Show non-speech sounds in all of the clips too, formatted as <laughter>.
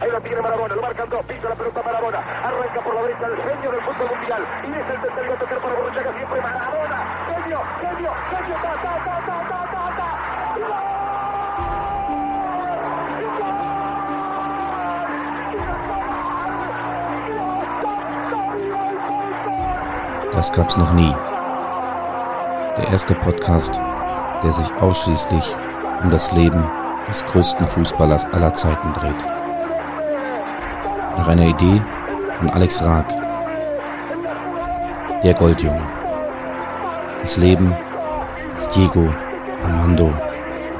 Ahí la tiene Marabona, lo marcan dos, pisa la pelota Marabona. Arranca por la derecha el genio del fútbol mundial. Y es el tercero a tocar para Borruchaga siempre Marabona. Genio, genio, genio, ta, ta, ta, ta, ta, ta, ta. Das gab's noch nie. Der erste Podcast, der sich ausschließlich um das Leben des größten Fußballers aller Zeiten dreht. Nach einer Idee von Alex Raag. Der Goldjunge. Das Leben des Diego Armando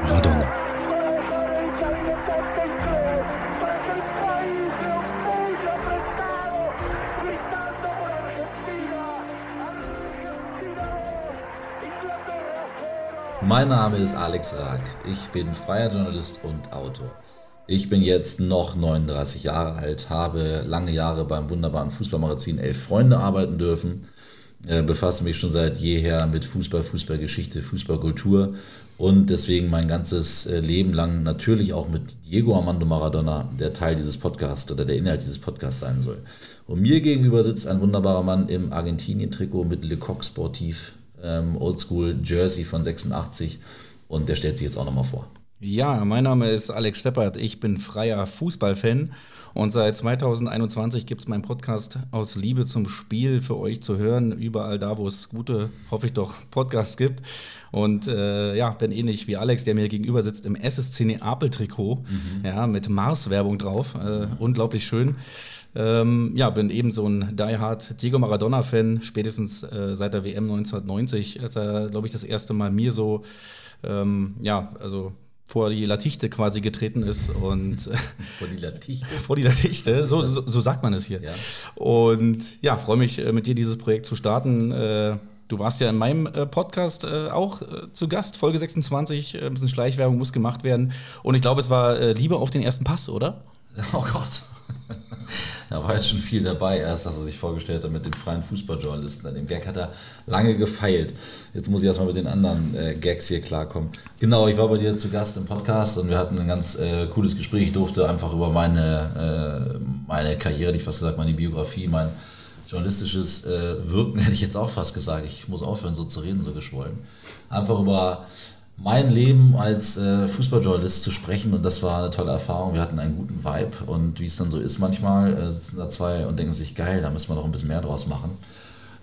Maradona. Mein Name ist Alex Raag. Ich bin freier Journalist und Autor. Ich bin jetzt noch 39 Jahre alt, habe lange Jahre beim wunderbaren Fußballmagazin Elf Freunde arbeiten dürfen, äh, befasse mich schon seit jeher mit Fußball, Fußballgeschichte, Fußballkultur und deswegen mein ganzes äh, Leben lang natürlich auch mit Diego Armando Maradona, der Teil dieses Podcasts oder der Inhalt dieses Podcasts sein soll. Und mir gegenüber sitzt ein wunderbarer Mann im Argentinien-Trikot mit Le Coq Sportif, ähm, Oldschool Jersey von 86 und der stellt sich jetzt auch nochmal vor. Ja, mein Name ist Alex Steppert. Ich bin freier Fußballfan und seit 2021 gibt es meinen Podcast aus Liebe zum Spiel für euch zu hören. Überall da, wo es gute, hoffe ich doch, Podcasts gibt. Und äh, ja, bin ähnlich wie Alex, der mir gegenüber sitzt im SSC Neapel-Trikot, mhm. ja, mit Mars-Werbung drauf. Äh, unglaublich schön. Ähm, ja, bin eben so ein Die Hard Diego Maradona-Fan, spätestens äh, seit der WM 1990, als er, glaube ich, das erste Mal mir so, ähm, ja, also vor die Latichte quasi getreten ist und <laughs> vor die Latichte? <laughs> Vor die Latichte. So, so, so, sagt man es hier. Ja. und ja freue mich äh, mit dir dieses Projekt zu starten. Äh, du warst ja in meinem äh, Podcast auch zu Gast. Folge 26 ein bisschen Schleichwerbung muss gemacht werden. Und ich glaube es war Liebe auf den ersten Pass oder? <laughs> Oh Gott da war jetzt schon viel dabei. Erst, dass er sich vorgestellt hat mit dem freien Fußballjournalisten. An dem Gag hat er lange gefeilt. Jetzt muss ich erstmal mit den anderen äh, Gags hier klarkommen. Genau, ich war bei dir zu Gast im Podcast und wir hatten ein ganz äh, cooles Gespräch. Ich durfte einfach über meine, äh, meine Karriere, ich fast gesagt, meine Biografie, mein journalistisches äh, Wirken, <laughs> hätte ich jetzt auch fast gesagt. Ich muss aufhören, so zu reden, so geschwollen. Einfach über mein Leben als äh, Fußballjournalist zu sprechen und das war eine tolle Erfahrung. Wir hatten einen guten Vibe und wie es dann so ist, manchmal äh, sitzen da zwei und denken sich, geil, da müssen wir noch ein bisschen mehr draus machen.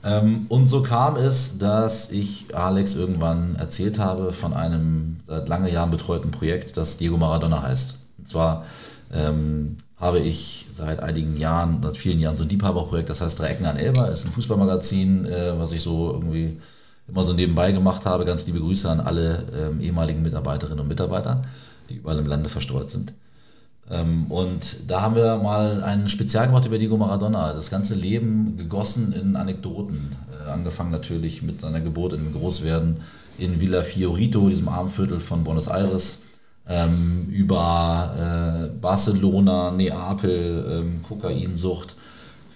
Ähm, und so kam es, dass ich Alex irgendwann erzählt habe von einem seit lange Jahren betreuten Projekt, das Diego Maradona heißt. Und zwar ähm, habe ich seit einigen Jahren, seit vielen Jahren so ein Liebhaberprojekt, das heißt Drei Ecken an Elba, ist ein Fußballmagazin, äh, was ich so irgendwie immer so nebenbei gemacht habe. Ganz liebe Grüße an alle ähm, ehemaligen Mitarbeiterinnen und Mitarbeiter, die überall im Lande verstreut sind. Ähm, und da haben wir mal ein Spezial gemacht über Diego Maradona. Das ganze Leben gegossen in Anekdoten. Äh, angefangen natürlich mit seiner Geburt in Großwerden in Villa Fiorito, diesem Armviertel von Buenos Aires. Ähm, über äh, Barcelona, Neapel, ähm, Kokainsucht,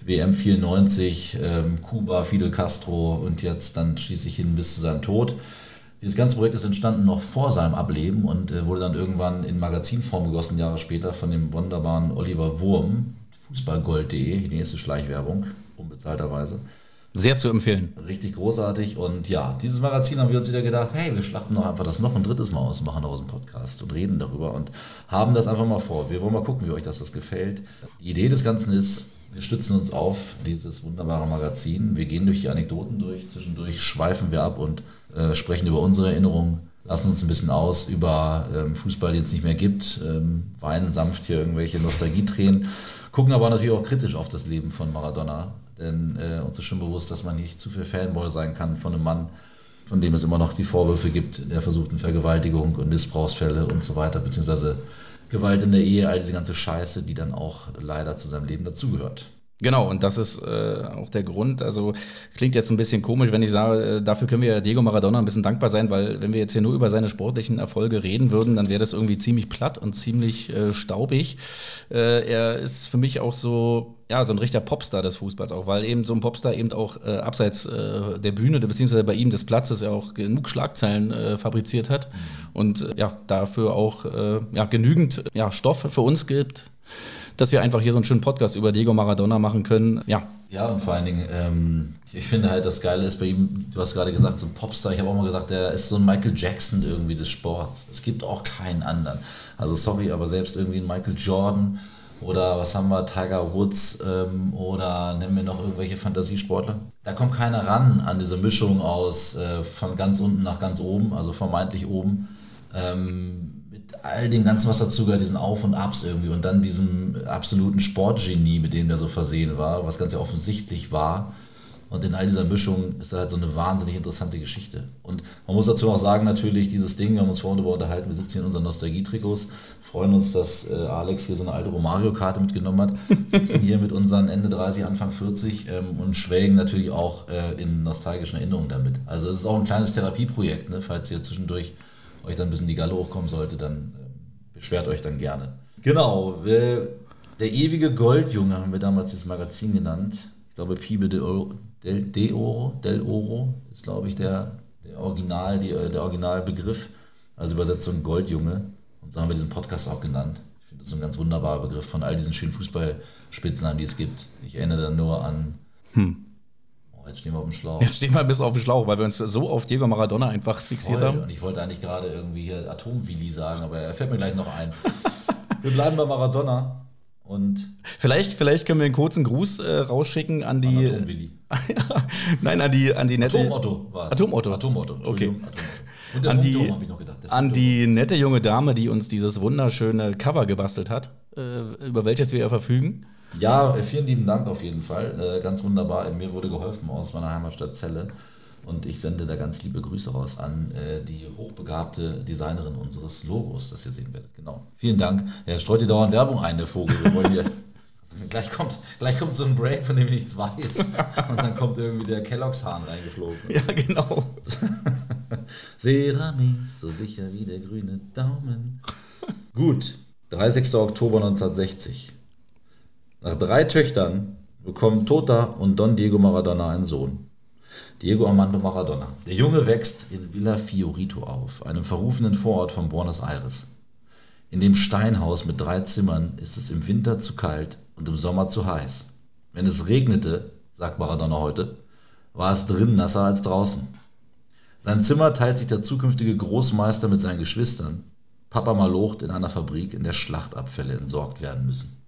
WM 94, ähm, Kuba, Fidel Castro und jetzt dann schließlich hin bis zu seinem Tod. Dieses ganze Projekt ist entstanden noch vor seinem Ableben und äh, wurde dann irgendwann in Magazinform gegossen, Jahre später, von dem wunderbaren Oliver Wurm, fußballgold.de, die nächste Schleichwerbung, unbezahlterweise. Sehr zu empfehlen. Richtig großartig. Und ja, dieses Magazin haben wir uns wieder gedacht, hey, wir schlachten doch einfach das noch ein drittes Mal aus machen daraus einen Podcast und reden darüber und haben das einfach mal vor. Wir wollen mal gucken, wie euch das, das gefällt. Die Idee des Ganzen ist, wir stützen uns auf dieses wunderbare Magazin. Wir gehen durch die Anekdoten durch. Zwischendurch schweifen wir ab und äh, sprechen über unsere Erinnerungen, lassen uns ein bisschen aus über ähm, Fußball, den es nicht mehr gibt, ähm, weinen sanft hier irgendwelche Nostalgietränen, gucken aber natürlich auch kritisch auf das Leben von Maradona. Denn äh, uns ist schon bewusst, dass man nicht zu viel Fanboy sein kann von einem Mann, von dem es immer noch die Vorwürfe gibt, der versuchten Vergewaltigung und Missbrauchsfälle und so weiter, beziehungsweise Gewalt in der Ehe, all diese ganze Scheiße, die dann auch leider zu seinem Leben dazugehört. Genau, und das ist äh, auch der Grund. Also klingt jetzt ein bisschen komisch, wenn ich sage, äh, dafür können wir Diego Maradona ein bisschen dankbar sein, weil wenn wir jetzt hier nur über seine sportlichen Erfolge reden würden, dann wäre das irgendwie ziemlich platt und ziemlich äh, staubig. Äh, er ist für mich auch so, ja, so ein richtiger Popstar des Fußballs auch, weil eben so ein Popstar eben auch äh, abseits äh, der Bühne, beziehungsweise bei ihm des Platzes ja auch genug Schlagzeilen fabriziert hat mhm. und ja, dafür auch ja, genügend ja, Stoff für uns gibt dass wir einfach hier so einen schönen Podcast über Diego Maradona machen können. Ja. Ja, und vor allen Dingen, ähm, ich finde halt, das Geile ist bei ihm, du hast gerade gesagt, so ein Popstar, ich habe auch mal gesagt, der ist so ein Michael Jackson irgendwie des Sports. Es gibt auch keinen anderen. Also sorry, aber selbst irgendwie ein Michael Jordan oder was haben wir, Tiger Woods ähm, oder nennen wir noch irgendwelche Fantasiesportler. Da kommt keiner ran an diese Mischung aus äh, von ganz unten nach ganz oben, also vermeintlich oben. Ähm, mit all dem Ganzen, was dazu gehört, diesen Auf und Abs irgendwie und dann diesem absoluten Sportgenie, mit dem der so versehen war, was ganz ja offensichtlich war. Und in all dieser Mischung ist da halt so eine wahnsinnig interessante Geschichte. Und man muss dazu auch sagen, natürlich, dieses Ding, wir haben uns vorhin darüber unterhalten, wir sitzen hier in unseren Nostalgie-Trikots, freuen uns, dass äh, Alex hier so eine alte Romario-Karte mitgenommen hat, sitzen hier mit unseren Ende 30, Anfang 40 ähm, und schwelgen natürlich auch äh, in nostalgischen Erinnerungen damit. Also es ist auch ein kleines Therapieprojekt, ne? falls ihr zwischendurch euch dann ein bisschen die Galle hochkommen sollte, dann äh, beschwert euch dann gerne. Genau, der ewige Goldjunge haben wir damals dieses Magazin genannt. Ich glaube, Pibe de Oro Del, De Oro, Del Oro ist, glaube ich, der, der, Original, die, äh, der Originalbegriff, also Übersetzung Goldjunge. Und so haben wir diesen Podcast auch genannt. Ich finde das ein ganz wunderbarer Begriff von all diesen schönen Fußballspitznamen, die es gibt. Ich erinnere dann nur an. Hm. Oh, jetzt stehen wir auf dem Schlauch. Jetzt stehen wir ein bisschen auf dem Schlauch, weil wir uns so auf Diego Maradona einfach fixiert Voll. haben. Und ich wollte eigentlich gerade irgendwie hier Atomwilli sagen, aber er fällt mir gleich noch ein. wir bleiben bei Maradona. Und vielleicht, vielleicht können wir einen kurzen Gruß äh, rausschicken an die. Atomwilli. <laughs> Nein, an die, an die nette. Atomotto war es. Atomotto. Atomotto. Okay. Der An die, Funkturm habe ich noch gedacht. An die nette junge Dame, die uns dieses wunderschöne Cover gebastelt hat, äh, über welches wir ja verfügen. Ja, äh, vielen lieben Dank auf jeden Fall. Äh, ganz wunderbar. Mir wurde geholfen aus meiner Heimatstadt Celle. Und ich sende da ganz liebe Grüße raus an äh, die hochbegabte Designerin unseres Logos, das ihr sehen werdet. Genau. Vielen Dank. Er streut dir dauernd Werbung ein, der Vogel. Wir wollen hier. <laughs> Gleich kommt, gleich kommt so ein Break, von dem ich nichts weiß. Und dann kommt irgendwie der Kelloggs-Hahn reingeflogen. Ja, genau. <laughs> Ceramis, so sicher wie der grüne Daumen. Gut, 30. Oktober 1960. Nach drei Töchtern bekommen Tota und Don Diego Maradona einen Sohn. Diego Armando Maradona. Der Junge wächst in Villa Fiorito auf, einem verrufenen Vorort von Buenos Aires. In dem Steinhaus mit drei Zimmern ist es im Winter zu kalt und im Sommer zu heiß. Wenn es regnete, sagt Maradona heute, war es drin nasser als draußen. Sein Zimmer teilt sich der zukünftige Großmeister mit seinen Geschwistern. Papa malocht in einer Fabrik, in der Schlachtabfälle entsorgt werden müssen.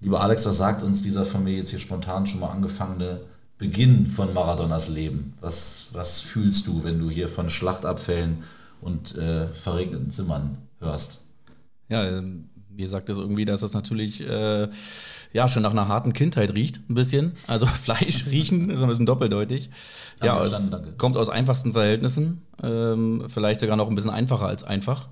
Lieber Alex, was sagt uns dieser von mir jetzt hier spontan schon mal angefangene Beginn von Maradonas Leben? Was, was fühlst du, wenn du hier von Schlachtabfällen und äh, verregneten Zimmern hörst? Ja, äh, mir sagt das irgendwie, dass das natürlich äh, ja schon nach einer harten Kindheit riecht, ein bisschen. Also <laughs> Fleisch riechen ist ein bisschen doppeldeutig. Ja, Ja, es danke. kommt aus einfachsten Verhältnissen, ähm, vielleicht sogar noch ein bisschen einfacher als einfach,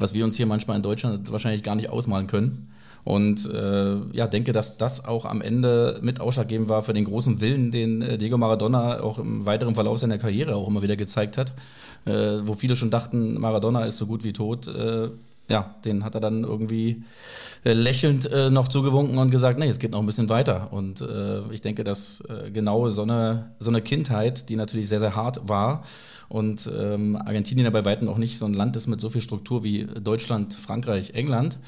was wir uns hier manchmal in Deutschland wahrscheinlich gar nicht ausmalen können. Und äh, ja, denke, dass das auch am Ende mit ausschlaggebend war für den großen Willen, den äh, Diego Maradona auch im weiteren Verlauf seiner Karriere auch immer wieder gezeigt hat. Äh, wo viele schon dachten, Maradona ist so gut wie tot. Äh, ja, den hat er dann irgendwie äh, lächelnd äh, noch zugewunken und gesagt, nee, es geht noch ein bisschen weiter. Und äh, ich denke, dass äh, genau so eine, so eine Kindheit, die natürlich sehr, sehr hart war und ähm, Argentinien ja bei Weitem auch nicht so ein Land ist mit so viel Struktur wie Deutschland, Frankreich, England,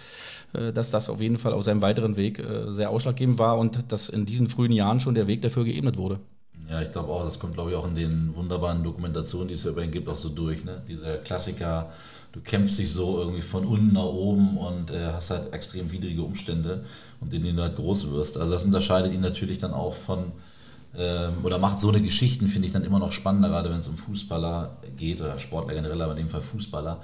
dass das auf jeden Fall auf seinem weiteren Weg äh, sehr ausschlaggebend war und dass in diesen frühen Jahren schon der Weg dafür geebnet wurde. Ja, ich glaube auch, das kommt, glaube ich, auch in den wunderbaren Dokumentationen, die es ja über ihn gibt, auch so durch. Ne? Dieser Klassiker, du kämpfst dich so irgendwie von unten nach oben und äh, hast halt extrem widrige Umstände und in denen du halt groß wirst. Also das unterscheidet ihn natürlich dann auch von, ähm, oder macht so eine Geschichten, finde ich, dann immer noch spannender, gerade wenn es um Fußballer geht oder Sportler generell, aber in dem Fall Fußballer.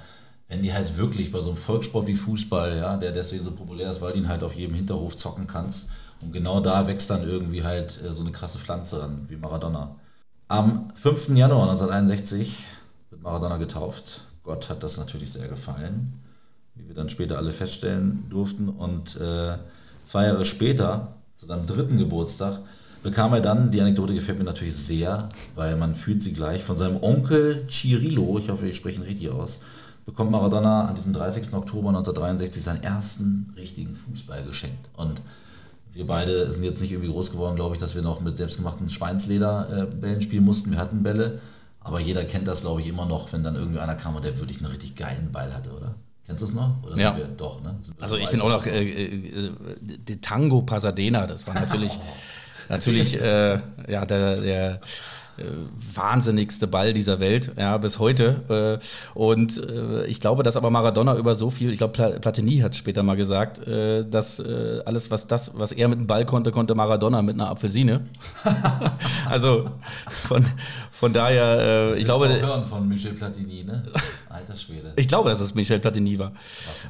Wenn die halt wirklich bei so einem Volkssport wie Fußball, ja, der deswegen so populär ist, weil du ihn halt auf jedem Hinterhof zocken kannst. Und genau da wächst dann irgendwie halt äh, so eine krasse Pflanze ran, wie Maradona. Am 5. Januar 1961 wird Maradona getauft. Gott hat das natürlich sehr gefallen, wie wir dann später alle feststellen durften. Und äh, zwei Jahre später, zu seinem dritten Geburtstag, bekam er dann, die Anekdote gefällt mir natürlich sehr, weil man fühlt sie gleich, von seinem Onkel Cirillo, ich hoffe, ich spreche ihn richtig aus, bekommt Maradona an diesem 30. Oktober 1963 seinen ersten richtigen Fußball geschenkt. Und wir beide sind jetzt nicht irgendwie groß geworden, glaube ich, dass wir noch mit selbstgemachten Schweinslederbällen spielen mussten. Wir hatten Bälle, aber jeder kennt das, glaube ich, immer noch, wenn dann irgendwie einer kam und der wirklich einen richtig geilen Ball hatte, oder? Kennst du es noch? Oder ja. Wir, doch, ne? Also ich bin auch noch äh, äh, die Tango Pasadena, das war natürlich, <laughs> natürlich äh, ja, der, der äh, wahnsinnigste Ball dieser Welt, ja, bis heute. Äh, und äh, ich glaube, dass aber Maradona über so viel, ich glaube, Platini hat später mal gesagt, dass alles, was das, was er mit dem Ball konnte, konnte Maradona mit einer Apfelsine. <laughs> also von, von daher, das ich glaube. Auch hören von Michel Platini, ne? Alter Schwede. Ich glaube, dass es Michel Platini war.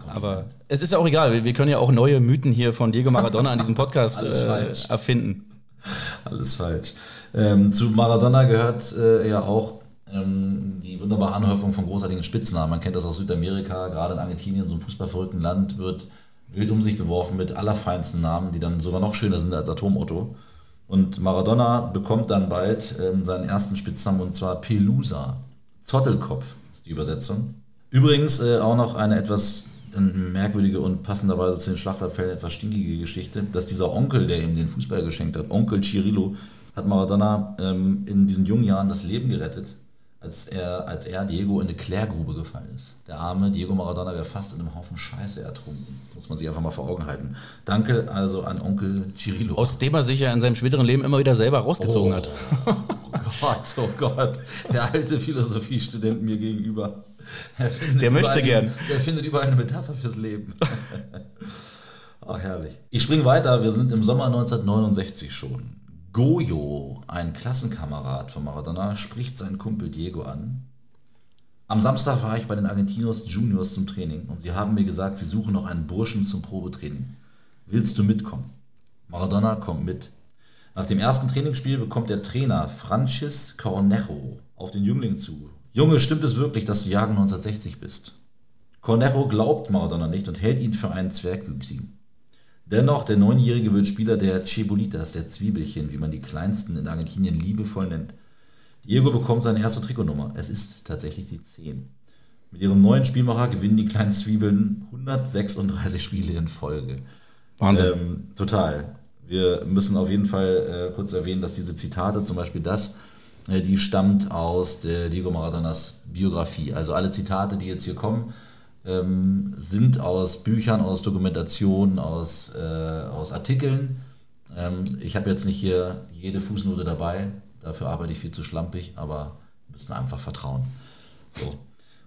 Aber es ist ja auch egal. Wir können ja auch neue Mythen hier von Diego Maradona an diesem Podcast äh, erfinden. <laughs> Alles falsch. Ähm, zu Maradona gehört äh, ja auch ähm, die wunderbare Anhäufung von großartigen Spitznamen. Man kennt das aus Südamerika, gerade in Argentinien, so einem fußballverrückten Land, wird wild um sich geworfen mit allerfeinsten Namen, die dann sogar noch schöner sind als Atomotto. Und Maradona bekommt dann bald ähm, seinen ersten Spitznamen und zwar Pelusa. Zottelkopf ist die Übersetzung. Übrigens äh, auch noch eine etwas dann merkwürdige und passenderweise zu den Schlachtabfällen etwas stinkige Geschichte, dass dieser Onkel, der ihm den Fußball geschenkt hat, Onkel Cirillo, hat Maradona ähm, in diesen jungen Jahren das Leben gerettet, als er, als er, Diego, in eine Klärgrube gefallen ist. Der arme Diego Maradona wäre fast in einem Haufen Scheiße ertrunken. Muss man sich einfach mal vor Augen halten. Danke also an Onkel Cirillo. Aus dem er sich ja in seinem späteren Leben immer wieder selber rausgezogen oh, hat. Oh Gott, oh Gott. Der alte Philosophiestudent mir gegenüber. Der möchte gern. Der findet überall eine Metapher fürs Leben. Ach, <laughs> herrlich. Ich springe weiter. Wir sind im Sommer 1969 schon. Goyo, ein Klassenkamerad von Maradona, spricht seinen Kumpel Diego an. Am Samstag war ich bei den Argentinos Juniors zum Training und sie haben mir gesagt, sie suchen noch einen Burschen zum Probetraining. Willst du mitkommen? Maradona kommt mit. Nach dem ersten Trainingsspiel bekommt der Trainer Francis Cornejo auf den Jüngling zu. Junge, stimmt es wirklich, dass du Jagen 1960 bist? Cornejo glaubt Maradona nicht und hält ihn für einen Zwergwüchsigen. Dennoch, der Neunjährige wird Spieler der Cebolitas, der Zwiebelchen, wie man die kleinsten in Argentinien liebevoll nennt. Diego bekommt seine erste Trikotnummer. Es ist tatsächlich die 10. Mit ihrem neuen Spielmacher gewinnen die kleinen Zwiebeln 136 Spiele in Folge. Wahnsinn. Ähm, total. Wir müssen auf jeden Fall äh, kurz erwähnen, dass diese Zitate, zum Beispiel das, äh, die stammt aus der Diego Maradonas Biografie. Also alle Zitate, die jetzt hier kommen, ähm, sind aus Büchern, aus Dokumentationen, aus, äh, aus Artikeln. Ähm, ich habe jetzt nicht hier jede Fußnote dabei, dafür arbeite ich viel zu schlampig, aber müssen wir einfach vertrauen. So.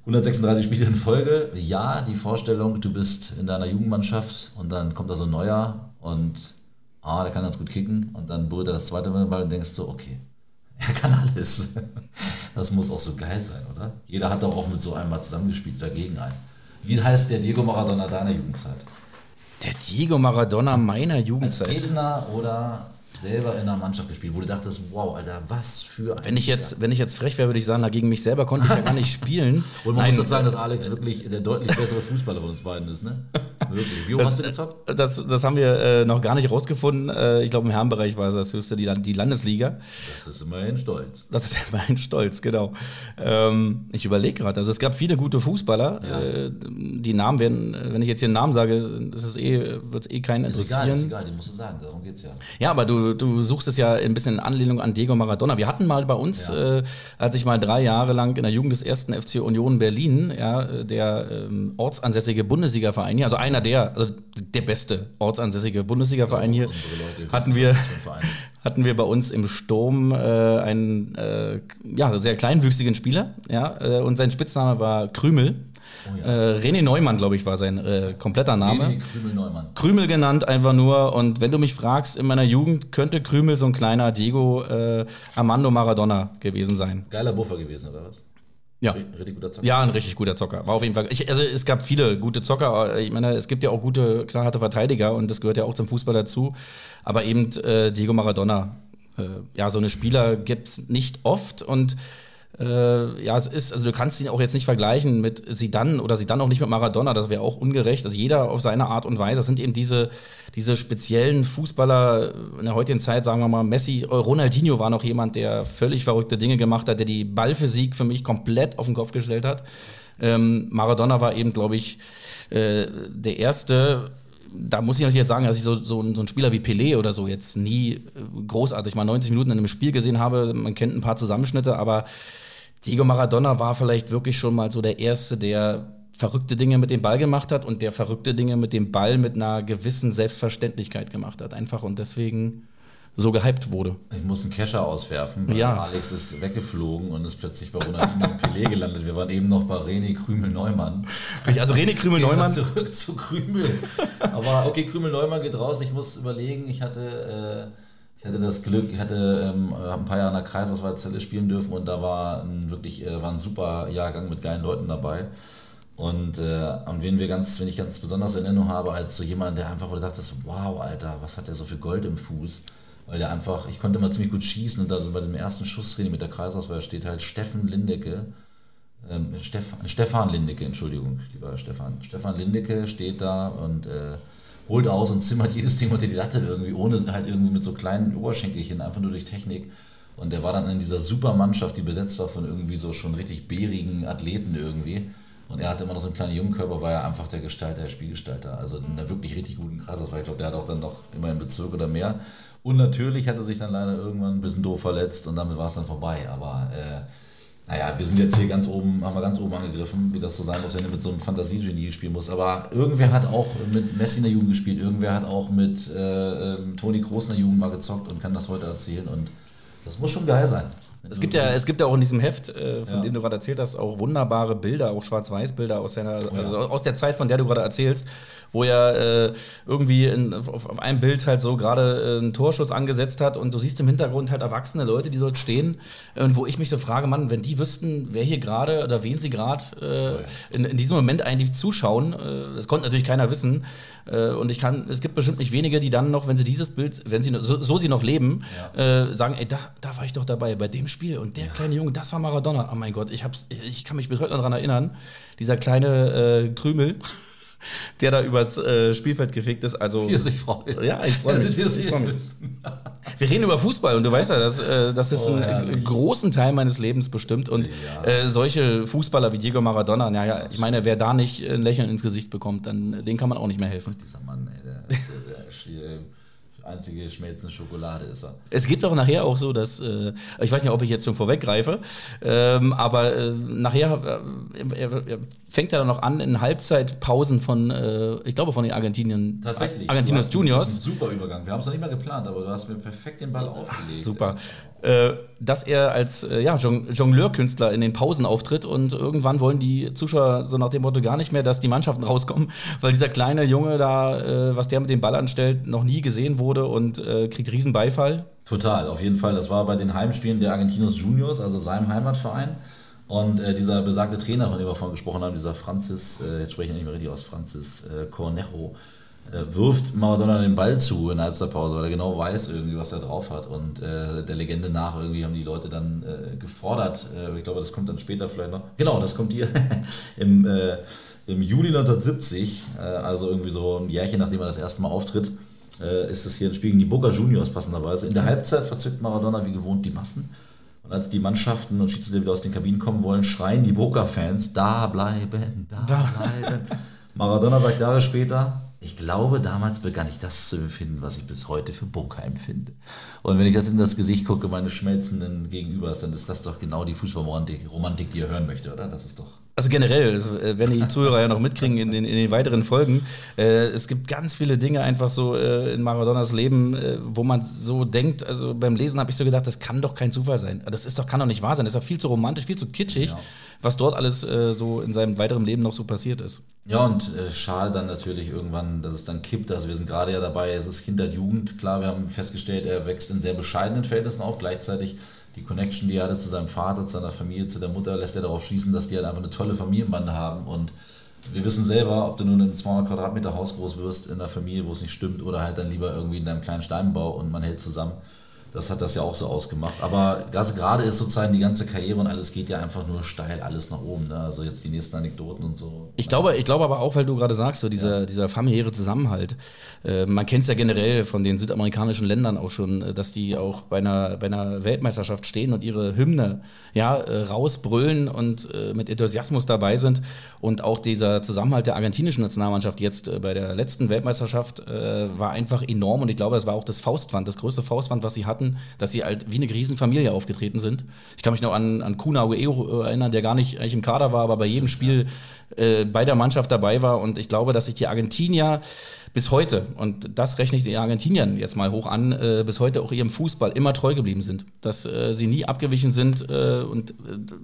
136 Spiele in Folge. Ja, die Vorstellung, du bist in deiner Jugendmannschaft und dann kommt da so ein neuer und ah, der kann ganz gut kicken und dann berührt er das zweite Mal und denkst du, okay, <laughs> er kann alles. Das muss auch so geil sein, oder? Jeder hat doch auch mit so einem mal zusammengespielt, dagegen ein. Wie heißt der Diego Maradona deiner Jugendzeit? Der Diego Maradona meiner Jugendzeit. Als Redner oder selber in einer Mannschaft gespielt, wo du dachtest, wow, Alter, was für ein. Wenn ich jetzt, wenn ich jetzt frech wäre, würde ich sagen, dagegen mich selber konnte ich ja gar nicht spielen. <laughs> Und man Nein, muss jetzt sagen, dass Alex wirklich der deutlich bessere Fußballer von uns beiden ist, ne? Wirklich. Wie hoch hast du gezockt? Das, das haben wir äh, noch gar nicht rausgefunden. Äh, ich glaube, im Herrenbereich war es das höchste die, die Landesliga. Das ist immerhin stolz. Das ist <laughs> immerhin stolz, genau. Ähm, ich überlege gerade, also es gab viele gute Fußballer. Ja. Äh, die Namen werden, wenn ich jetzt hier einen Namen sage, ist eh, wird es eh keinen interessieren. Ist egal, ist egal, die musst du sagen, darum geht's ja. Ja, aber du du, suchst es ja ein bisschen in Anlehnung an Diego Maradona. Wir hatten mal bei uns, ja. äh, als ich mal drei Jahre lang in der Jugend des ersten FC Union Berlin, ja, der ähm, ortsansässige Bundesligaverein hier, also einer der, also der beste ortsansässige Bundesligaverein hier, hatten wir, <laughs> hatten wir bei uns im Sturm äh, einen äh, ja, sehr kleinwüchsigen Spieler, ja, äh, und sein Spitzname war Krümel. Oh ja. äh, René Neumann, glaube ich, war sein äh, kompletter Name. René Krümel Neumann. Krümel genannt einfach nur. Und wenn du mich fragst, in meiner Jugend könnte Krümel so ein kleiner Diego äh, Armando Maradona gewesen sein. Geiler Buffer gewesen, oder was? Ja. Richtig guter Zocker. Ja, ein richtig guter Zocker. War auf jeden Fall. Ich, also es gab viele gute Zocker. Ich meine, es gibt ja auch gute, knallharte Verteidiger und das gehört ja auch zum Fußball dazu. Aber eben äh, Diego Maradona. Äh, ja, so eine Spieler gibt es nicht oft und äh, ja, es ist, also du kannst ihn auch jetzt nicht vergleichen mit Sidan oder Sidan auch nicht mit Maradona, das wäre auch ungerecht. Also jeder auf seine Art und Weise. Das sind eben diese, diese speziellen Fußballer in der heutigen Zeit, sagen wir mal, Messi, äh, Ronaldinho war noch jemand, der völlig verrückte Dinge gemacht hat, der die Ballphysik für mich komplett auf den Kopf gestellt hat. Ähm, Maradona war eben, glaube ich, äh, der erste da muss ich natürlich jetzt sagen, dass ich so, so, so einen Spieler wie Pelé oder so jetzt nie äh, großartig mal 90 Minuten in einem Spiel gesehen habe. Man kennt ein paar Zusammenschnitte, aber Diego Maradona war vielleicht wirklich schon mal so der Erste, der verrückte Dinge mit dem Ball gemacht hat und der verrückte Dinge mit dem Ball mit einer gewissen Selbstverständlichkeit gemacht hat. Einfach und deswegen so gehypt wurde. Ich muss einen Kescher auswerfen, weil Ja. Alex ist weggeflogen und ist plötzlich bei Ronaldinho und Pelé gelandet. Wir waren eben noch bei René Krümel-Neumann. Also René Krümel-Neumann, <laughs> zurück zu Krümel. Aber okay, Krümel-Neumann geht raus. Ich muss überlegen, ich hatte, äh, ich hatte das Glück, ich hatte ähm, ein paar Jahre in der Kreisauswahlzelle spielen dürfen und da war ein, wirklich äh, war ein super Jahrgang mit geilen Leuten dabei. Und, äh, und wen wir ganz, wenn ich ganz besonders in Erinnerung habe, als so jemand, der einfach, wo du wow, Alter, was hat der so für Gold im Fuß? Weil der einfach, ich konnte immer ziemlich gut schießen und da so bei dem ersten Schusstraining mit der Kreisauswahl steht halt Steffen Lindecke. Ähm, Stefan, Stefan Lindecke, Entschuldigung, lieber Stefan. Stefan Lindecke steht da und äh, holt aus und zimmert jedes Ding unter die Latte irgendwie, ohne halt irgendwie mit so kleinen Oberschenkelchen, einfach nur durch Technik. Und der war dann in dieser Supermannschaft, die besetzt war von irgendwie so schon richtig bärigen Athleten irgendwie. Und er hatte immer noch so einen kleinen Jungkörper, war ja einfach der Gestalter, der Spielgestalter. Also in einer wirklich richtig guten Kreisauswahl. Ich glaube, der hat auch dann noch immer im Bezirk oder mehr. Und natürlich hat er sich dann leider irgendwann ein bisschen doof verletzt und damit war es dann vorbei. Aber äh, naja, wir sind jetzt hier ganz oben, haben wir ganz oben angegriffen, wie das so sein muss, wenn du mit so einem Fantasiegenie spielen musst. Aber irgendwer hat auch mit Messi in der Jugend gespielt, irgendwer hat auch mit äh, ähm, Toni Kroos in der Jugend mal gezockt und kann das heute erzählen. Und das muss schon geil sein. Es gibt, ja, es gibt ja auch in diesem Heft, äh, von Ja. dem du gerade erzählt hast, auch wunderbare Bilder, auch Schwarz-Weiß-Bilder aus, seiner- Oh also aus der Zeit, von der du gerade erzählst, wo er äh, irgendwie in, auf, auf einem Bild halt so gerade äh, einen Torschuss angesetzt hat und du siehst im Hintergrund halt erwachsene Leute, die dort stehen. Und wo ich mich so frage, Mann, wenn die wüssten, wer hier gerade oder wen sie gerade äh, in, in diesem Moment eigentlich zuschauen, äh, das konnte natürlich keiner wissen. Äh, und ich kann, es gibt bestimmt nicht wenige, die dann noch, wenn sie dieses Bild, wenn sie so, so sie noch leben, äh, sagen, ey, da, da war ich doch dabei bei dem Spiel und der kleine Junge, das war Maradona. Oh mein Gott, ich hab's, ich kann mich bis heute noch daran erinnern, dieser kleine Krümel, der da übers äh, Spielfeld gefegt ist. Also Wie sich freut. Ja, ich freu mich. Ich freu mich. wir reden über Fußball und du weißt ja, dass, äh, das ist Oh, einen großen Teil meines Lebens bestimmt. Und Ja. äh, solche Fußballer wie Diego Maradona, naja, ich meine, wer da nicht ein Lächeln ins Gesicht bekommt, dann den kann man auch nicht mehr helfen. Dieser Mann, ey, der, ist, äh, der ist einzige schmelzende Schokolade ist er. Es gibt doch nachher auch so, dass, äh, ich weiß nicht, ob ich jetzt schon vorweggreife, ähm, aber äh, nachher äh, er, er fängt er dann noch an in Halbzeitpausen von, äh, ich glaube, von den Argentinien, Tatsächlich. Argentinos Juniors. Das ist ein super Übergang. Wir haben es noch nicht mal geplant, aber du hast mir perfekt den Ball aufgelegt. Super. Äh, dass er als äh, ja, Jong- Jongleur-Künstler in den Pausen auftritt und irgendwann wollen die Zuschauer so nach dem Motto gar nicht mehr, dass die Mannschaften rauskommen, <laughs> weil dieser kleine Junge da, was der mit dem Ball anstellt, noch nie gesehen wurde und äh, kriegt riesen Beifall. Total, auf jeden Fall. Das war bei den Heimspielen der Argentinos Juniors, also seinem Heimatverein. Und äh, dieser besagte Trainer, von dem wir vorhin gesprochen haben, dieser Francis, äh, jetzt spreche ich nicht mehr richtig aus, Francis äh, Cornejo, äh, wirft Maradona den Ball zu in der Halbzeitpause, weil er genau weiß irgendwie, was er drauf hat. Und äh, der Legende nach irgendwie haben die Leute dann äh, gefordert, äh, ich glaube, das kommt dann später vielleicht noch. Genau, das kommt hier <laughs> im, äh, im Juli 1970, äh, also irgendwie so ein Jährchen, nachdem er das erste Mal auftritt, äh, ist es hier ein Spiel gegen die Boca Juniors passenderweise. In der Halbzeit verzückt Maradona wie gewohnt die Massen. Und als die Mannschaften und Schiedsrichter wieder aus den Kabinen kommen wollen, schreien die Boca-Fans, da bleiben, da, Da. bleiben. <laughs> Maradona sagt Jahre später, ich glaube, damals begann ich das zu empfinden, was ich bis heute für Boca empfinde. Und wenn ich das in das Gesicht gucke, meines schmelzenden Gegenübers, dann ist das doch genau die Fußballromantik, Romantik, die ihr hören möchte, oder? Das ist doch... Also generell, das äh, werden die Zuhörer ja noch mitkriegen in den, in den weiteren Folgen. Äh, es gibt ganz viele Dinge einfach so äh, in Maradonas Leben, äh, wo man so denkt, also beim Lesen habe ich so gedacht, das kann doch kein Zufall sein. Das ist doch, kann doch nicht wahr sein. Das ist doch viel zu romantisch, viel zu kitschig, Ja. was dort alles äh, so in seinem weiteren Leben noch so passiert ist. Ja, und äh, schade dann natürlich irgendwann, dass es dann kippt. Also wir sind gerade ja dabei, es ist Kindheit, Jugend. Klar, wir haben festgestellt, er wächst in sehr bescheidenen Verhältnissen auf. Gleichzeitig die Connection, die er hatte zu seinem Vater, zu seiner Familie, zu der Mutter, lässt er darauf schließen, dass die halt einfach eine tolle Familienbande haben. Und wir wissen selber, ob du nun in einem 200 Quadratmeter Haus groß wirst, in einer Familie, wo es nicht stimmt, oder halt dann lieber irgendwie in deinem kleinen Steinbau und man hält zusammen. Das hat das ja auch so ausgemacht. Aber das gerade ist sozusagen die ganze Karriere und alles geht ja einfach nur steil, alles nach oben. Ne? Also jetzt die nächsten Anekdoten und so. Ich glaube, ich glaube aber auch, weil du gerade sagst, so dieser, dieser familiäre Zusammenhalt. Äh, man kennt es ja generell von den südamerikanischen Ländern auch schon, äh, dass die auch bei einer, bei einer Weltmeisterschaft stehen und ihre Hymne ja, äh, rausbrüllen und äh, mit Enthusiasmus dabei sind. Und auch dieser Zusammenhalt der argentinischen Nationalmannschaft jetzt äh, bei der letzten Weltmeisterschaft war einfach enorm. Und ich glaube, das war auch das Faustband, das größte Faustband, was sie hatten. Hatten, dass sie halt wie eine Riesenfamilie aufgetreten sind. Ich kann mich noch an, an Kuna Ueo erinnern, der gar nicht eigentlich im Kader war, aber bei jedem Spiel äh, bei der Mannschaft dabei war. Und ich glaube, dass sich die Argentinier bis heute, und das rechne ich den Argentiniern jetzt mal hoch an, äh, bis heute auch ihrem Fußball immer treu geblieben sind. Dass äh, sie nie abgewichen sind äh, und äh,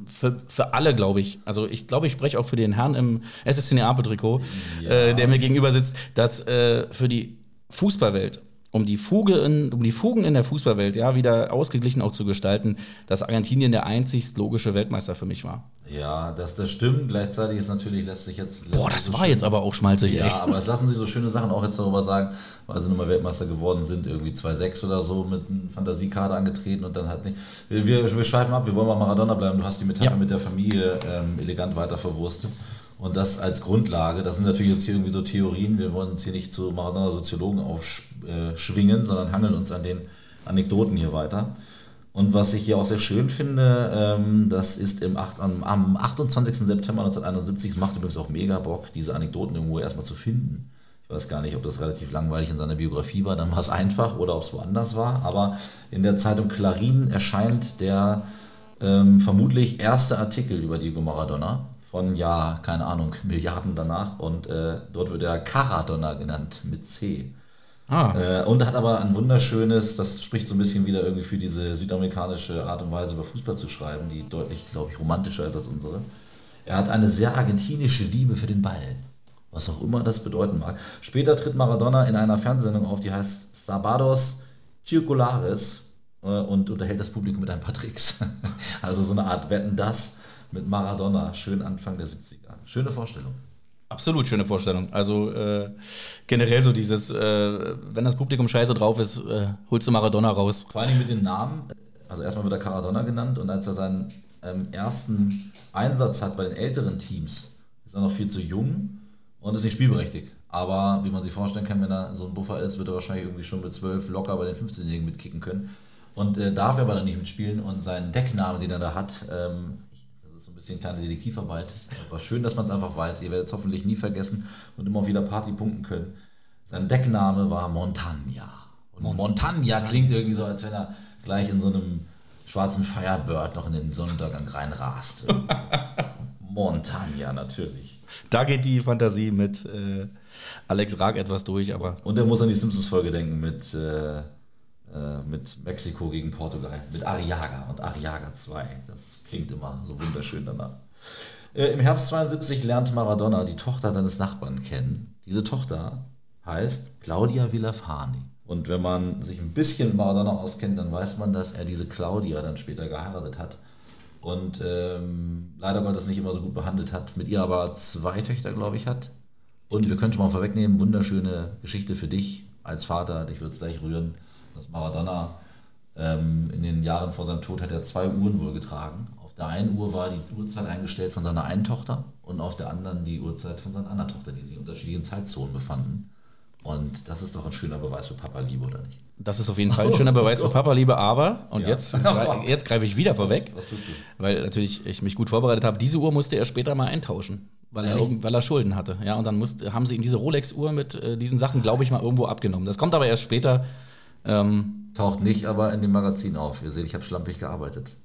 für, für alle, glaube ich, also ich glaube, ich spreche auch für den Herrn im SSC Neapel-Trikot, ja. Äh, der mir gegenüber sitzt, dass äh, für die Fußballwelt um die, Fuge in, um die Fugen in der Fußballwelt ja wieder ausgeglichen auch zu gestalten, dass Argentinien der einzigst logische Weltmeister für mich war. Ja, dass das stimmt. Gleichzeitig ist natürlich, lässt sich jetzt. Boah, das so war schön, jetzt aber auch schmalzig, Ja, ey. aber es lassen sich so schöne Sachen auch jetzt darüber sagen, weil sie nun mal Weltmeister geworden sind, irgendwie 2-6 oder so mit einem Fantasiekader angetreten und dann halt nicht. Wir, wir, wir schweifen ab, wir wollen mal Maradona bleiben. Du hast die Metapher ja. mit der Familie ähm, elegant weiter verwurstet. Und das als Grundlage, das sind natürlich jetzt hier irgendwie so Theorien, wir wollen uns hier nicht zu Maradona-Soziologen aufschwingen, sondern hangeln uns an den Anekdoten hier weiter. Und was ich hier auch sehr schön finde, ähm, das ist im 8, am, 28. September 1971, es macht übrigens auch mega Bock, diese Anekdoten irgendwo erstmal zu finden. Ich weiß gar nicht, ob das relativ langweilig in seiner Biografie war, dann war es einfach oder ob es woanders war. Aber in der Zeitung Clarin erscheint der ähm, vermutlich erste Artikel über Diego Maradona von, ja, keine Ahnung, Milliarden danach. Und äh, dort wird er Caradonna genannt mit C. Ah. Äh, und hat aber ein wunderschönes, das spricht so ein bisschen wieder irgendwie für diese südamerikanische Art und Weise über Fußball zu schreiben, die deutlich, glaube ich, romantischer ist als unsere. Er hat eine sehr argentinische Liebe für den Ball. Was auch immer das bedeuten mag. Später tritt Maradona in einer Fernsehsendung auf, die heißt Sabados Circulares äh, und unterhält das Publikum mit ein paar Tricks. <laughs> also so eine Art Wetten das mit Maradona, schön Anfang der 70er. Schöne Vorstellung. Absolut schöne Vorstellung. Also äh, generell so dieses, äh, wenn das Publikum scheiße drauf ist, äh, holst du Maradona raus. Vor allem mit den Namen. Also erstmal wird er Caradonna genannt und als er seinen ähm, ersten Einsatz hat bei den älteren Teams, ist er noch viel zu jung und ist nicht spielberechtigt. Aber wie man sich vorstellen kann, wenn er so ein Buffer ist, wird er wahrscheinlich irgendwie schon mit 12 locker bei den 15-Jährigen mitkicken können. Und äh, darf er aber dann nicht mitspielen und seinen Decknamen, den er da hat, ähm, bisschen kleine Detektivarbeit. Aber schön, dass man es einfach weiß. Ihr werdet es hoffentlich nie vergessen und immer wieder Party punkten können. Sein Deckname war Montagna. Und Montagna klingt irgendwie so, als wenn er gleich in so einem schwarzen Firebird noch in den Sonnenuntergang reinrast. <laughs> Montagna, natürlich. Da geht die Fantasie mit äh, Alex Raag etwas durch, aber. Und er muss an die Simpsons-Folge denken mit. Äh, äh, mit Mexiko gegen Portugal, mit Ariaga und Ariaga 2. Das klingt immer so wunderschön danach. Äh, Im Herbst 72 lernt Maradona die Tochter seines Nachbarn kennen. Diese Tochter heißt Claudia Villafani. Und wenn man sich ein bisschen Maradona auskennt, dann weiß man, dass er diese Claudia dann später geheiratet hat. Und ähm, leider Gottes nicht immer so gut behandelt hat. Mit ihr aber zwei Töchter, glaube ich, hat. Und wir können schon mal vorwegnehmen, wunderschöne Geschichte für dich als Vater. Dich wird es gleich rühren dass Maradona ähm, in den Jahren vor seinem Tod hat er zwei Uhren wohl getragen. Auf der einen Uhr war die Uhrzeit eingestellt von seiner einen Tochter und auf der anderen die Uhrzeit von seiner anderen Tochter, die sich in unterschiedlichen Zeitzonen befanden. Und das ist doch ein schöner Beweis für Papa-Liebe, oder nicht? Das ist auf jeden Fall ein schöner <laughs> Beweis für Papa-Liebe, aber, und ja. jetzt, <laughs> jetzt greife ich wieder vorweg, was, was tust du? weil natürlich ich mich gut vorbereitet habe, diese Uhr musste er später mal eintauschen, weil, er, weil er Schulden hatte. Ja, und dann musste, haben sie ihm diese Rolex-Uhr mit äh, diesen Sachen, glaube ich, mal irgendwo abgenommen. Das kommt aber erst später. Ähm, Taucht nicht aber in dem Magazin auf. Ihr seht, ich habe schlampig gearbeitet.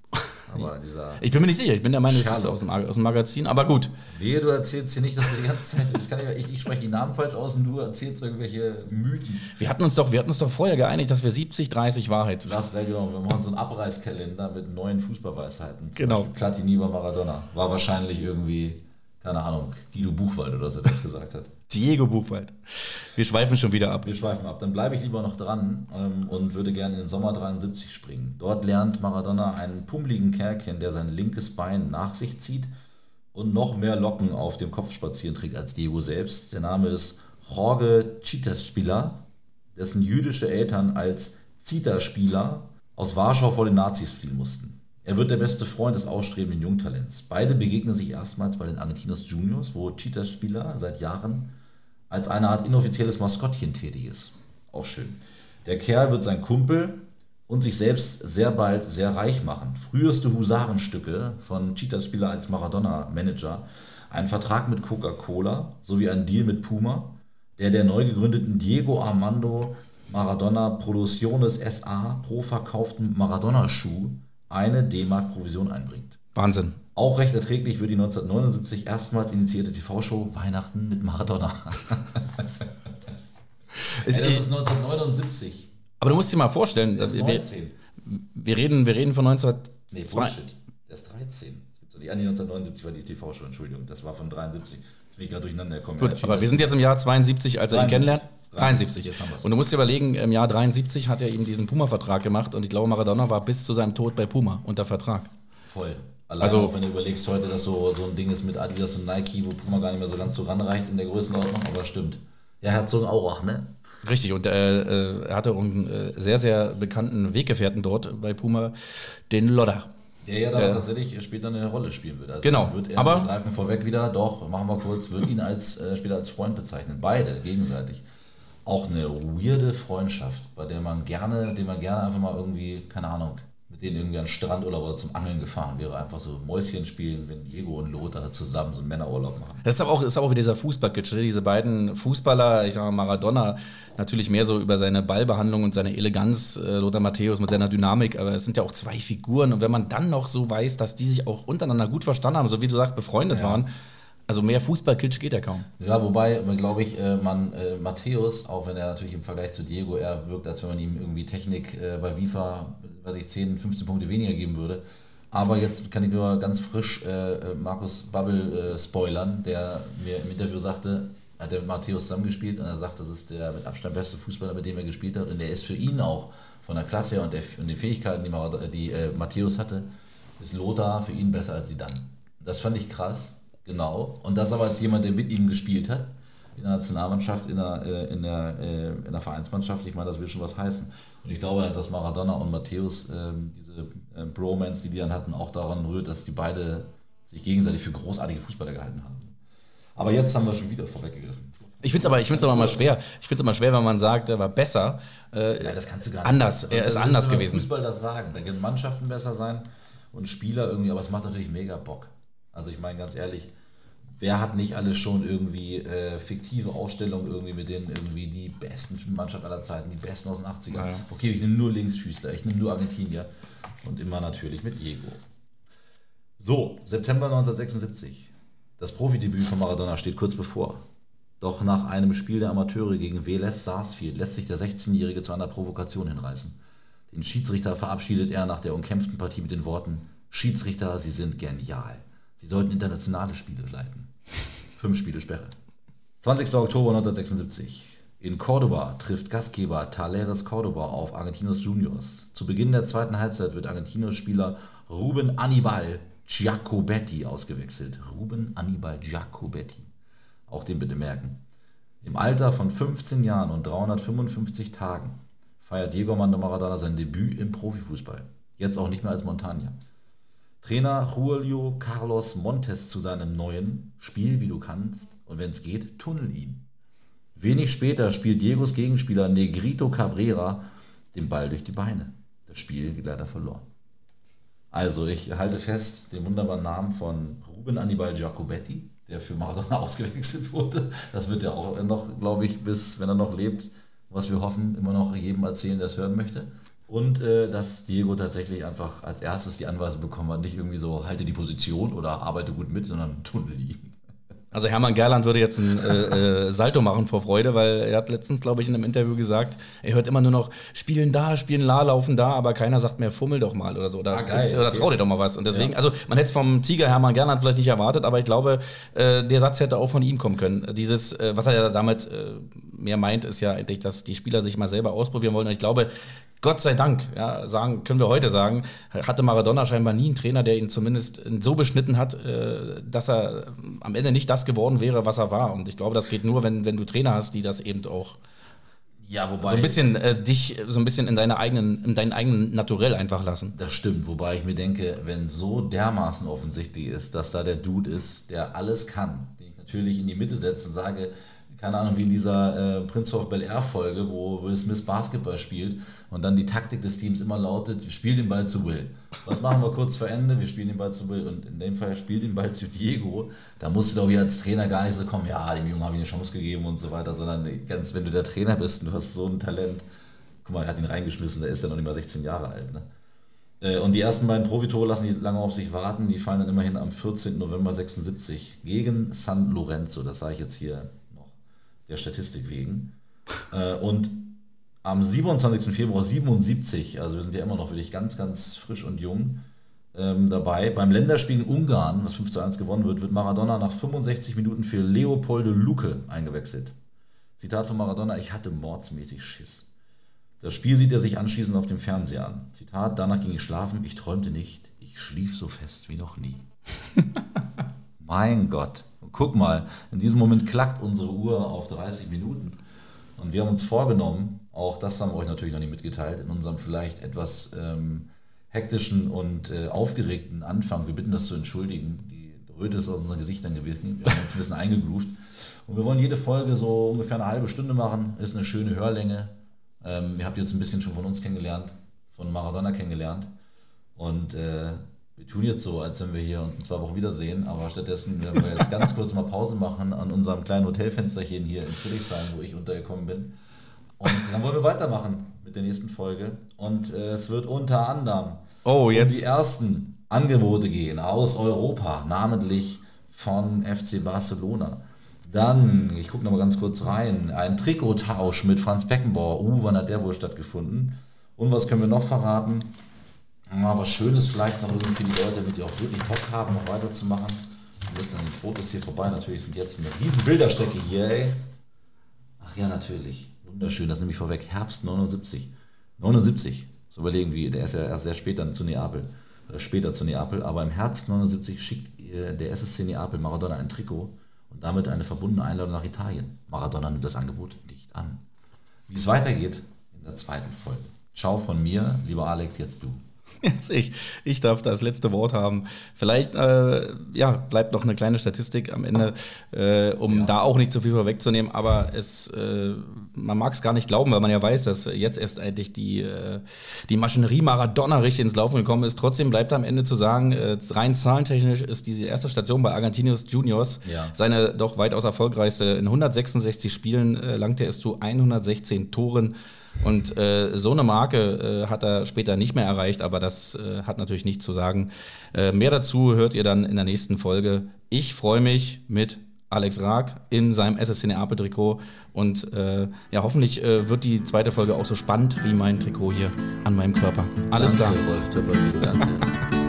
Aber <laughs> dieser ich bin mir nicht sicher. Ich bin der Meinung, das ist aus dem, aus dem Magazin. Aber gut. Wehe, du erzählst hier nicht, dass du die ganze Zeit. Ich, ich, ich, spreche die Namen falsch aus und du erzählst irgendwelche Mythen. Wir hatten uns doch, wir hatten uns doch vorher geeinigt, dass wir 70, 30 Wahrheit. Das wäre genau. Wir machen so einen Abreißkalender mit neuen Fußballweisheiten. Zum genau. Platini über Maradona. War wahrscheinlich irgendwie keine Ahnung, Guido Buchwald oder so, der das gesagt hat. <laughs> Diego Buchwald. Wir schweifen schon wieder ab. Wir schweifen ab. Dann bleibe ich lieber noch dran ähm, und würde gerne in den Sommer 73 springen. Dort lernt Maradona einen pummeligen Kerl kennen, der sein linkes Bein nach sich zieht und noch mehr Locken auf dem Kopf spazieren trägt als Diego selbst. Der Name ist Jorge Chitaspieler, dessen jüdische Eltern als Zita-Spieler aus Warschau vor den Nazis fliehen mussten. Er wird der beste Freund des ausstrebenden Jungtalents. Beide begegnen sich erstmals bei den Argentinos Juniors, wo Cheetahs Spieler seit Jahren als eine Art inoffizielles Maskottchen tätig ist. Auch schön. Der Kerl wird sein Kumpel und sich selbst sehr bald sehr reich machen. Früheste Husarenstücke von Cheetahs Spieler als Maradona-Manager, ein Vertrag mit Coca-Cola sowie ein Deal mit Puma, der der neu gegründeten Diego Armando Maradona Producciones SA pro verkauften Maradona-Schuh eine D-Mark Provision einbringt. Wahnsinn. Auch recht erträglich für die 1979 erstmals initiierte TV-Show Weihnachten mit Maradona. <laughs> Ey, das ist 1979. aber du musst dir mal vorstellen, dass wir, 19. wir, reden, wir reden von 19... Nee, Bullshit. Der ist 13. Das nee, 1979 war die TV-Show, Entschuldigung. Das war von 73. Jetzt bin ich gerade durcheinander gekommen. Gut, aber wir sind jetzt im Jahr 72, als er ihn 73. kennenlernt. 73, 73. jetzt haben wir's. Und du musst dir überlegen, im Jahr 73 hat er ihm diesen Puma-Vertrag gemacht und ich glaube, Maradona war bis zu seinem Tod bei Puma unter Vertrag. Voll. Allein Also- auch, wenn du überlegst heute, dass so, so ein Ding ist mit Adidas und Nike, wo Puma gar nicht mehr so ganz so ranreicht in der Größenordnung, aber stimmt. Ja, Herzog Aurach, ne? Richtig, und äh, er hatte einen äh, sehr, sehr bekannten Weggefährten dort bei Puma, den Lodder. Der ja da Der- tatsächlich später eine Rolle spielen wird. Also Genau, Wird er, aber- wir greifen vorweg wieder, doch, machen wir kurz, wird ihn als, äh, später als Freund bezeichnen. Beide gegenseitig. Auch eine weirde Freundschaft, bei der man gerne, den man gerne einfach mal irgendwie, keine Ahnung, mit denen irgendwie an den Strandurlaub oder zum Angeln gefahren wäre. Einfach so Mäuschen spielen, wenn Diego und Lothar zusammen so einen Männerurlaub machen. Das ist aber auch, ist aber auch wieder dieser Fußballkitsch. ne? Diese beiden Fußballer, ich sag mal Maradona, natürlich mehr so über seine Ballbehandlung und seine Eleganz, äh, Lothar Matthäus mit seiner Dynamik, aber es sind ja auch zwei Figuren. Und wenn man dann noch so weiß, dass die sich auch untereinander gut verstanden haben, so wie du sagst, befreundet Ja. waren, also mehr Fußballkitsch geht ja kaum. Ja, wobei, glaube ich, äh, man äh, Matthäus, auch wenn er natürlich im Vergleich zu Diego eher wirkt, als wenn man ihm irgendwie Technik äh, bei FIFA, weiß ich, 10, 15 Punkte weniger geben würde. Aber jetzt kann ich nur ganz frisch äh, äh, Markus Babbel äh, spoilern, der mir im Interview sagte, hat er mit Matthäus zusammengespielt und er sagt, das ist der mit Abstand beste Fußballer, mit dem er gespielt hat. Und der ist für ihn auch von der Klasse und, der, und den Fähigkeiten, die, die Matthäus hatte, ist Lothar für ihn besser als sie dann. Das fand ich krass, genau. Und das aber als jemand, der mit ihm gespielt hat, in der Nationalmannschaft, in der, äh, in der, äh, in der Vereinsmannschaft, ich meine, das will schon was heißen. Und ich glaube, dass Maradona und Matthäus, ähm, diese äh, Bromance, die die dann hatten, auch daran rührt, dass die beide sich gegenseitig für großartige Fußballer gehalten haben. Aber jetzt haben wir schon wieder vorweggegriffen. Ich finde es aber, ich find's aber mal schwer. Ich finde es immer schwer, wenn man sagt, er war besser. Äh, Ja, das kannst du gar nicht. Anders, er ist Das anders gewesen. Fußball das sagen. Da können Mannschaften besser sein und Spieler irgendwie, aber es macht natürlich mega Bock. Also ich meine ganz ehrlich, wer hat nicht alles schon irgendwie äh, fiktive Aufstellungen irgendwie mit denen irgendwie die besten Mannschaft aller Zeiten, die besten aus den 80ern. Ja. Okay, ich nehme nur Linksfüßler, ich nehme nur Argentinier und immer natürlich mit Diego. So, September 1976. Das Profidebüt von Maradona steht kurz bevor. Doch nach einem Spiel der Amateure gegen Velez Sarsfield lässt sich der 16-Jährige zu einer Provokation hinreißen. Den Schiedsrichter verabschiedet er nach der umkämpften Partie mit den Worten: Schiedsrichter, Sie sind genial. Sie sollten internationale Spiele leiten. Fünf Spiele Sperre. 20. Oktober 1976. In Cordoba trifft Gastgeber Taleres Cordoba auf Argentinos Juniors. Zu Beginn der zweiten Halbzeit wird Argentinos Spieler Ruben Annibal Giacobetti ausgewechselt. Ruben Annibal Giacobetti. Auch den bitte merken. Im Alter von 15 Jahren und 355 Tagen feiert Diego Armando Maradona sein Debüt im Profifußball. Jetzt auch nicht mehr als Montagna. Trainer Julio Carlos Montes zu seinem neuen Spiel, wie du kannst, und wenn es geht, tunnel ihn. Wenig später spielt Diegos Gegenspieler Negrito Cabrera den Ball durch die Beine. Das Spiel geht leider verloren. Also ich halte fest den wunderbaren Namen von Ruben Annibal Giacobetti, der für Maradona <laughs> ausgewechselt wurde. Das wird er auch noch, glaube ich, bis, wenn er noch lebt, was wir hoffen, immer noch jedem erzählen, der es hören möchte. Und äh, dass Diego tatsächlich einfach als erstes die Anweisung bekommen hat, nicht irgendwie so, halte die Position oder arbeite gut mit, sondern <laughs> tunnel ihn. Also Hermann Gerland würde jetzt ein äh, äh, Salto machen vor Freude, weil er hat letztens, glaube ich, in einem Interview gesagt, er hört immer nur noch spielen da, spielen la, laufen da, aber keiner sagt mehr, fummel doch mal oder so. Oder, Ah, geil, oder okay. trau dir doch mal was. Und deswegen, Ja. also man hätte es vom Tiger Hermann Gerland vielleicht nicht erwartet, aber ich glaube, äh, der Satz hätte auch von ihm kommen können. Dieses, äh, was er ja damit äh, mehr meint, ist ja eigentlich, dass die Spieler sich mal selber ausprobieren wollen. Und ich glaube, Gott sei Dank, ja, sagen, können wir heute sagen, hatte Maradona scheinbar nie einen Trainer, der ihn zumindest so beschnitten hat, äh, dass er am Ende nicht das geworden wäre, was er war. Und ich glaube, das geht nur, wenn, wenn du Trainer hast, die das eben auch Ja, wobei. so ein bisschen äh, dich so ein bisschen in deine eigenen, in deinen eigenen Naturell einfach lassen. Das stimmt, wobei ich mir denke, wenn so dermaßen offensichtlich ist, dass da der Dude ist, der alles kann, den ich natürlich in die Mitte setze und sage, keine Ahnung, wie in dieser äh, Prince of Bel Air Folge, wo Will Smith Basketball spielt und dann die Taktik des Teams immer lautet, spiel den Ball zu Will. Was machen wir kurz vor Ende? Wir spielen den Ball zu Will und in dem Fall spielt den Ball zu Diego. Da musst du, glaube ich, als Trainer gar nicht so kommen, ja, dem Jungen habe ich eine Chance gegeben und so weiter, sondern ganz, wenn du der Trainer bist und du hast so ein Talent, guck mal, er hat ihn reingeschmissen, der ist ja noch nicht mal 16 Jahre alt, ne? Äh, und die ersten beiden Profitore lassen die lange auf sich warten. Die fallen dann immerhin am 14. November 76 gegen San Lorenzo. Das sage ich jetzt hier der Statistik wegen. Äh, und am 27. Februar 77, also wir sind ja immer noch wirklich ganz, ganz frisch und jung ähm, dabei, beim Länderspiel in Ungarn, das 5 zu 1 gewonnen wird, wird Maradona nach 65 Minuten für Leopoldo Luke eingewechselt. Zitat von Maradona, ich hatte mordsmäßig Schiss. Das Spiel sieht er sich anschließend auf dem Fernseher an. Zitat, danach ging ich schlafen, ich träumte nicht, ich schlief so fest wie noch nie. <laughs> mein Gott. Guck mal, in diesem Moment klackt unsere Uhr auf 30 Minuten. Und wir haben uns vorgenommen, auch das haben wir euch natürlich noch nicht mitgeteilt, in unserem vielleicht etwas ähm, hektischen und äh, aufgeregten Anfang, wir bitten das zu entschuldigen, die Röte ist aus unseren Gesichtern gewirkt, wir haben uns ein bisschen <laughs> eingegroovt. Und wir wollen jede Folge so ungefähr eine halbe Stunde machen, ist eine schöne Hörlänge. Ähm, ihr habt jetzt ein bisschen schon von uns kennengelernt, von Maradona kennengelernt. Und äh, wir tun jetzt so, als wenn wir hier uns in zwei Wochen wiedersehen, aber stattdessen werden wir jetzt ganz kurz mal Pause machen an unserem kleinen Hotelfensterchen hier in Friedrichshain, wo ich untergekommen bin. Und dann wollen wir weitermachen mit der nächsten Folge. Und äh, es wird unter anderem oh, um die ersten Angebote gehen aus Europa, namentlich von FC Barcelona. Dann, ich gucke nochmal ganz kurz rein, ein Trikottausch mit Franz Beckenbauer. Uh, wann hat der wohl stattgefunden? Und was können wir noch verraten? Mal was Schönes vielleicht noch irgendwie die Leute, damit die auch wirklich Bock haben, noch weiterzumachen. Wir müssen an den Fotos hier vorbei. Natürlich sind jetzt eine riesen Bilderstrecke hier, ey. Ach ja, natürlich. Wunderschön, das nehme ich vorweg. Herbst 79. 79. So überlegen, wie, der ist ja erst sehr spät dann zu Neapel. Oder später zu Neapel. Aber im Herbst 79 schickt der SSC Neapel Maradona ein Trikot und damit eine verbundene Einladung nach Italien. Maradona nimmt das Angebot nicht an. Wie es weitergeht in der zweiten Folge. Ciao von mir, lieber Alex, jetzt du. <laughs> Jetzt ich. Ich darf das letzte Wort haben. Vielleicht äh, ja, bleibt noch eine kleine Statistik am Ende, äh, um ja. da auch nicht zu viel vorwegzunehmen. Aber es, äh, man mag es gar nicht glauben, weil man ja weiß, dass jetzt erst eigentlich die, äh, die Maschinerie Maradona richtig ins Laufen gekommen ist. Trotzdem bleibt am Ende zu sagen, äh, rein zahlentechnisch ist diese erste Station bei Argentinos Juniors ja. seine doch weitaus erfolgreichste. In 166 Spielen äh, langte er es zu 116 Toren. Und äh, so eine Marke äh, hat er später nicht mehr erreicht, aber das äh, hat natürlich nichts zu sagen. Äh, mehr dazu hört ihr dann in der nächsten Folge. Ich freue mich mit Alex Raag in seinem SSC Neapel-Trikot. Und äh, ja, hoffentlich äh, wird die zweite Folge auch so spannend wie mein Trikot hier an meinem Körper. Alles klar. Rolf